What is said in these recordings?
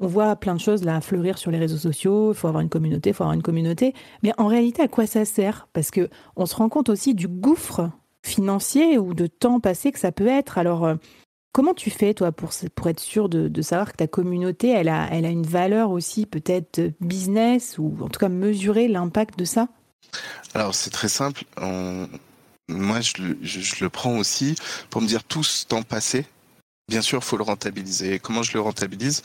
on voit plein de choses là fleurir sur les réseaux sociaux, il faut avoir une communauté, il faut avoir une communauté, mais en réalité à quoi ça sert? Parce que on se rend compte aussi du gouffre financier ou de temps passé que ça peut être. Alors euh, comment tu fais toi pour, pour être sûr de, savoir que ta communauté elle a, elle a une valeur aussi peut-être business ou en tout cas mesurer l'impact de ça? Alors c'est très simple. Moi je le, je le prends aussi pour me dire tout ce temps passé Bien sûr, il faut le rentabiliser. Comment je le rentabilise?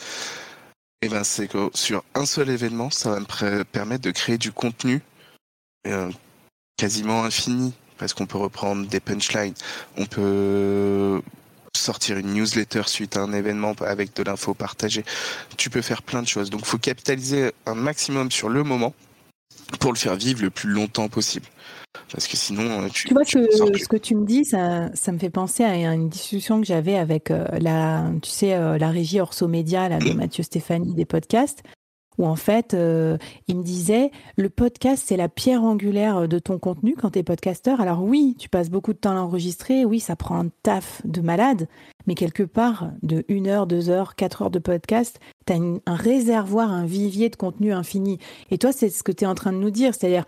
Eh ben, c'est que sur un seul événement, ça va me permettre de créer du contenu euh, quasiment infini, parce qu'on peut reprendre des punchlines, on peut sortir une newsletter suite à un événement avec de l'info partagée. Tu peux faire plein de choses. Donc, il faut capitaliser un maximum sur le moment pour le faire vivre le plus longtemps possible. Parce que sinon, euh, tu, tu vois que ce que tu me dis, ça, ça me fait penser à une discussion que j'avais avec euh, la, tu sais, euh, la régie Orso Média là, de Mathieu Stéphanie des podcasts, où en fait, il me disait, le podcast, c'est la pierre angulaire de ton contenu quand tu es podcasteur. Alors oui, tu passes beaucoup de temps à l'enregistrer, oui, ça prend un taf de malade, mais quelque part, de une heure, deux heures, quatre heures de podcast, tu as un réservoir, un vivier de contenu infini. Et toi, c'est ce que tu es en train de nous dire, c'est-à-dire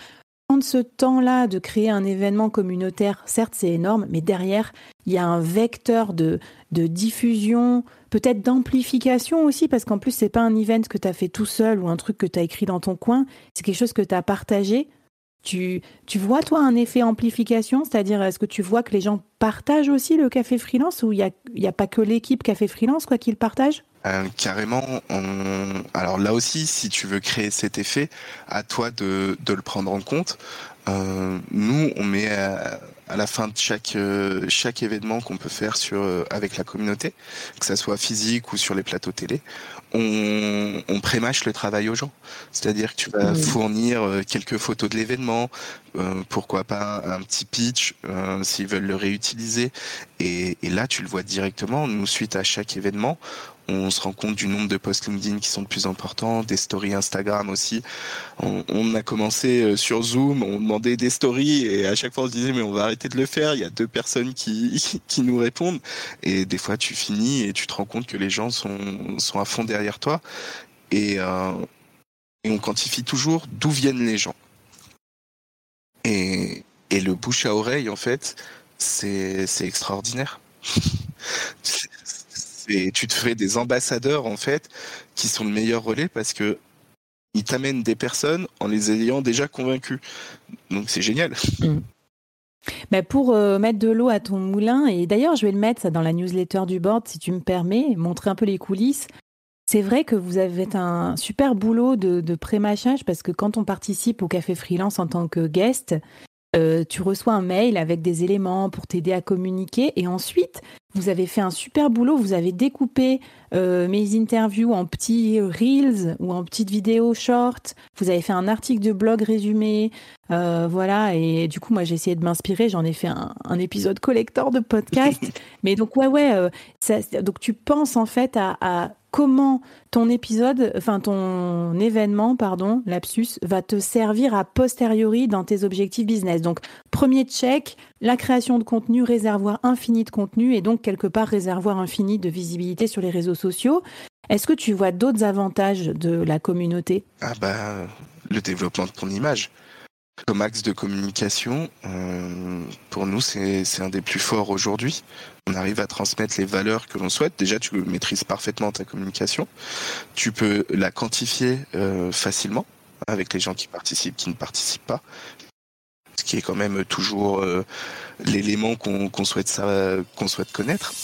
prendre ce temps-là de créer un événement communautaire, certes c'est énorme, mais derrière, il y a un vecteur de, de diffusion, peut-être d'amplification aussi, parce qu'en plus, c'est pas un event que tu as fait tout seul ou un truc que tu as écrit dans ton coin, c'est quelque chose que tu as partagé. Tu, vois, toi, un effet amplification, c'est-à-dire, est-ce que tu vois que les gens partagent aussi le café freelance ou il n'y a, pas que l'équipe café freelance quoi qu'ils partagent euh, carrément, alors là aussi, si tu veux créer cet effet, à toi de, le prendre en compte. Euh, nous, on met à, la fin de chaque euh, chaque événement qu'on peut faire sur avec la communauté, que ça soit physique ou sur les plateaux télé, on, on prémâche le travail aux gens. C'est-à-dire que tu vas fournir quelques photos de l'événement, pourquoi pas un petit pitch s'ils veulent le réutiliser. Et, et là, tu le vois directement. Nous, suite à chaque événement, on se rend compte du nombre de posts LinkedIn qui sont de plus importants, des stories Instagram aussi. On, a commencé euh, sur Zoom, on demandait des stories et à chaque fois on se disait mais on va arrêter de le faire, il y a deux personnes qui, qui nous répondent et des fois tu finis et tu te rends compte que les gens sont, sont à fond derrière toi et, euh, et on quantifie toujours d'où viennent les gens. Et, et le bouche à oreille en fait, c'est extraordinaire. et tu te fais des ambassadeurs en fait qui sont le meilleur relais parce que ils t'amènent des personnes en les ayant déjà convaincus. Donc c'est génial. Mm. Bah, pour euh, mettre de l'eau à ton moulin, et d'ailleurs je vais le mettre ça dans la newsletter du board si tu me permets, montrer un peu les coulisses. C'est vrai que vous avez un super boulot de, de pré-machage parce que quand on participe au Café Freelance en tant que guest, euh, tu reçois un mail avec des éléments pour t'aider à communiquer et ensuite vous avez fait un super boulot, vous avez découpé euh, mes interviews en petits reels ou en petites vidéos short, vous avez fait un article de blog résumé, euh, voilà, et du coup moi j'ai essayé de m'inspirer, j'en ai fait un, épisode collector de podcast, mais donc ouais ouais, donc tu penses en fait à comment ton épisode, enfin ton événement, pardon, lapsus, va te servir à posteriori dans tes objectifs business. Donc, premier check, la création de contenu, réservoir infini de contenu et donc quelque part réservoir infini de visibilité sur les réseaux sociaux. Est-ce que tu vois d'autres avantages de la communauté? Ah bah, le développement de ton image. Comme axe de communication, euh, pour nous, c'est un des plus forts aujourd'hui. On arrive à transmettre les valeurs que l'on souhaite. Déjà, tu maîtrises parfaitement ta communication. Tu peux la quantifier euh, facilement avec les gens qui participent, qui ne participent pas. Ce qui est quand même toujours euh, l'élément qu'on souhaite, qu'on souhaite connaître.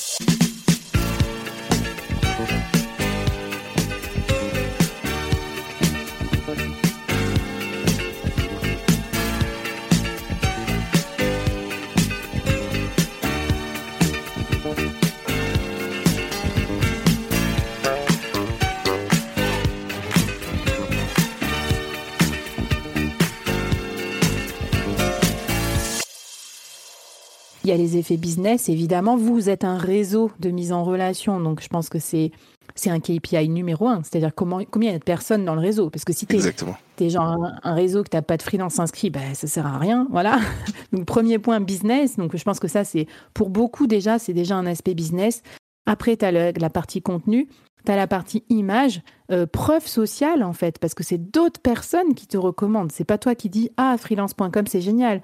Il y a les effets business, évidemment. Vous êtes un réseau de mise en relation, donc je pense que c'est c'est un KPI numéro un, c'est-à-dire comment, combien il y a de personnes dans le réseau? Parce que si tu es, genre un, réseau que tu n'as pas de freelance inscrit, ben, ça sert à rien. Voilà. Donc, premier point, business. Donc, je pense que ça, c'est pour beaucoup déjà, c'est déjà un aspect business. Après, tu as la partie contenu, tu as la partie image, euh, preuve sociale, en fait, parce que c'est d'autres personnes qui te recommandent. C'est pas toi qui dis Ah, freelance.com, c'est génial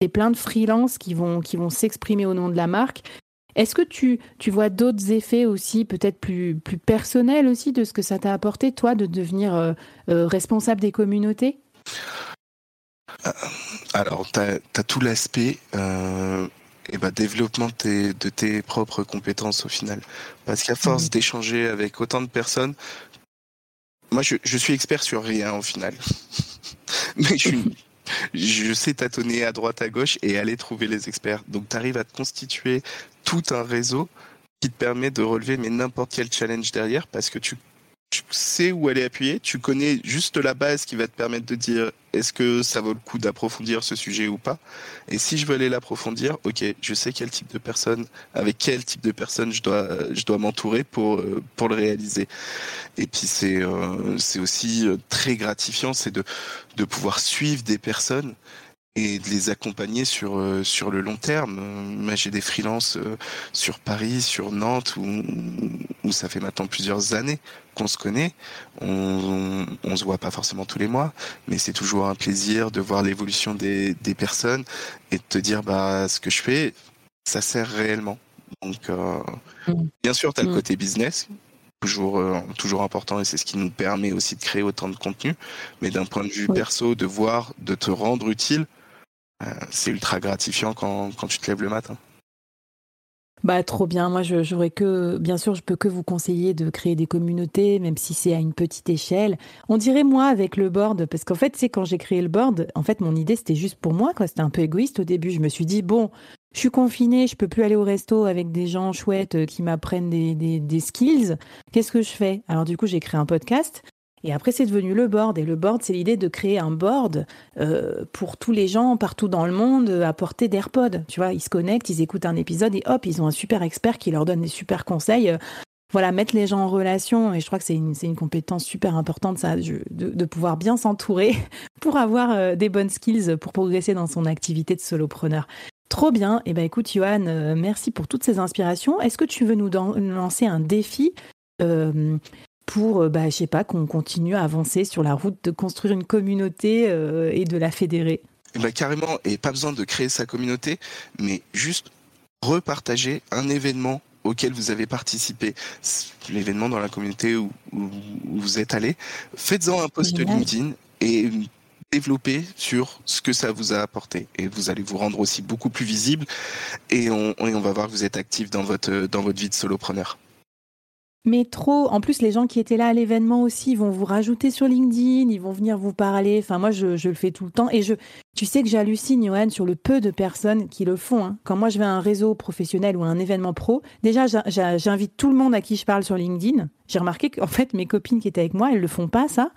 et plein de freelances qui vont, qui vont s'exprimer au nom de la marque. Est-ce que tu, tu vois d'autres effets aussi, peut-être plus, plus personnels aussi, de ce que ça t'a apporté, toi, de devenir euh, euh, responsable des communautés? Euh, Alors, tu as, tout l'aspect et ben, développement de tes, propres compétences au final. Parce qu'à force mmh. d'échanger avec autant de personnes, moi, je, je, suis expert sur rien au final. Mais je suis, je sais tâtonner à droite, à gauche et aller trouver les experts. Donc, tu arrives à te constituer tout un réseau qui te permet de relever n'importe quel challenge derrière parce que tu tu sais où aller appuyer, tu connais juste la base qui va te permettre de dire est-ce que ça vaut le coup d'approfondir ce sujet ou pas? Et si je veux aller l'approfondir, ok, je sais quel type de personne, avec quel type de personne je dois, je dois m'entourer pour, euh, pour le réaliser. Et puis c'est euh, c'est aussi euh, très gratifiant, c'est de, de pouvoir suivre des personnes et de les accompagner sur euh, sur le long terme. Moi, j'ai des freelances euh, sur Paris, sur Nantes, où, où ça fait maintenant plusieurs années qu'on se connaît. On, on, se voit pas forcément tous les mois, mais c'est toujours un plaisir de voir l'évolution des, des personnes et de te dire bah ce que je fais, ça sert réellement. Donc, euh, mmh. bien sûr, tu as le mmh. côté business toujours toujours important et c'est ce qui nous permet aussi de créer autant de contenu mais d'un point de vue perso de voir de te rendre utile c'est ultra gratifiant quand, quand tu te lèves le matin. Bah trop bien. Moi, j'aurais que, bien sûr, je peux que vous conseiller de créer des communautés, même si c'est à une petite échelle. On dirait moi avec le board, parce qu'en fait, c'est quand j'ai créé le board, en fait, mon idée c'était juste pour moi, quoi. C'était un peu égoïste au début. Je me suis dit bon, je suis confinée, je peux plus aller au resto avec des gens chouettes euh, qui m'apprennent des, des, des skills. Qu'est-ce que je fais? Alors du coup, j'ai créé un podcast. Et après, c'est devenu le board. Et le board, c'est l'idée de créer un board euh, pour tous les gens partout dans le monde à portée d'AirPod. Tu vois, ils se connectent, ils écoutent un épisode et hop, ils ont un super expert qui leur donne des super conseils. voilà, mettre les gens en relation. Et je crois que c'est une, compétence super importante, ça, de, pouvoir bien s'entourer pour avoir euh, des bonnes skills pour progresser dans son activité de solopreneur. Trop bien. Et eh ben écoute, Johan, euh, merci pour toutes ces inspirations. Est-ce que tu veux nous lancer un défi pour, euh, bah, je sais pas, qu'on continue à avancer sur la route de construire une communauté euh, et de la fédérer. Bah, Carrément, et pas besoin de créer sa communauté, mais juste repartager un événement auquel vous avez participé, l'événement dans la communauté où, vous êtes allé, faites-en un post LinkedIn et développez sur ce que ça vous a apporté. Et vous allez vous rendre aussi beaucoup plus visible. Et on, et on va voir que vous êtes actif dans votre, dans votre vie de solopreneur. Mais trop. En plus, les gens qui étaient là à l'événement aussi, vont vous rajouter sur LinkedIn, ils vont venir vous parler. Enfin, moi, je, le fais tout le temps. Et je, tu sais que j'hallucine, Johan, sur le peu de personnes qui le font. Hein. Quand moi, je vais à un réseau professionnel ou à un événement pro, déjà, j'invite tout le monde à qui je parle sur LinkedIn. J'ai remarqué qu'en fait, mes copines qui étaient avec moi, elles le font pas, ça.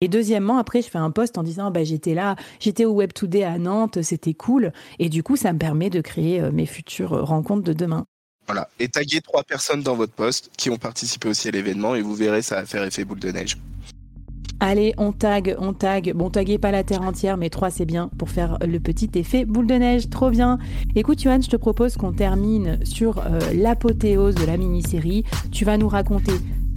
Et deuxièmement, après, je fais un post en disant, bah, j'étais là, j'étais au Web Today à Nantes, c'était cool. Et du coup, ça me permet de créer euh, mes futures rencontres de demain. Voilà. Et taguez trois personnes dans votre poste qui ont participé aussi à l'événement et vous verrez, ça va faire effet boule de neige. Allez, on tag, on tag. Bon, taguez pas la terre entière, mais trois c'est bien pour faire le petit effet boule de neige. Trop bien. Écoute, Johan, je te propose qu'on termine sur euh, l'apothéose de la mini-série. Tu vas nous raconter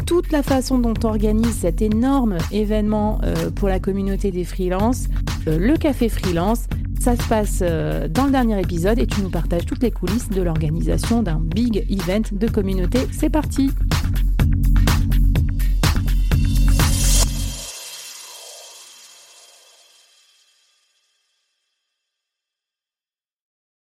toute la façon dont on organise cet énorme événement euh, pour la communauté des freelances, euh, le café freelance. Ça se passe euh, dans le dernier épisode et tu nous partages toutes les coulisses de l'organisation d'un big event de communauté. C'est parti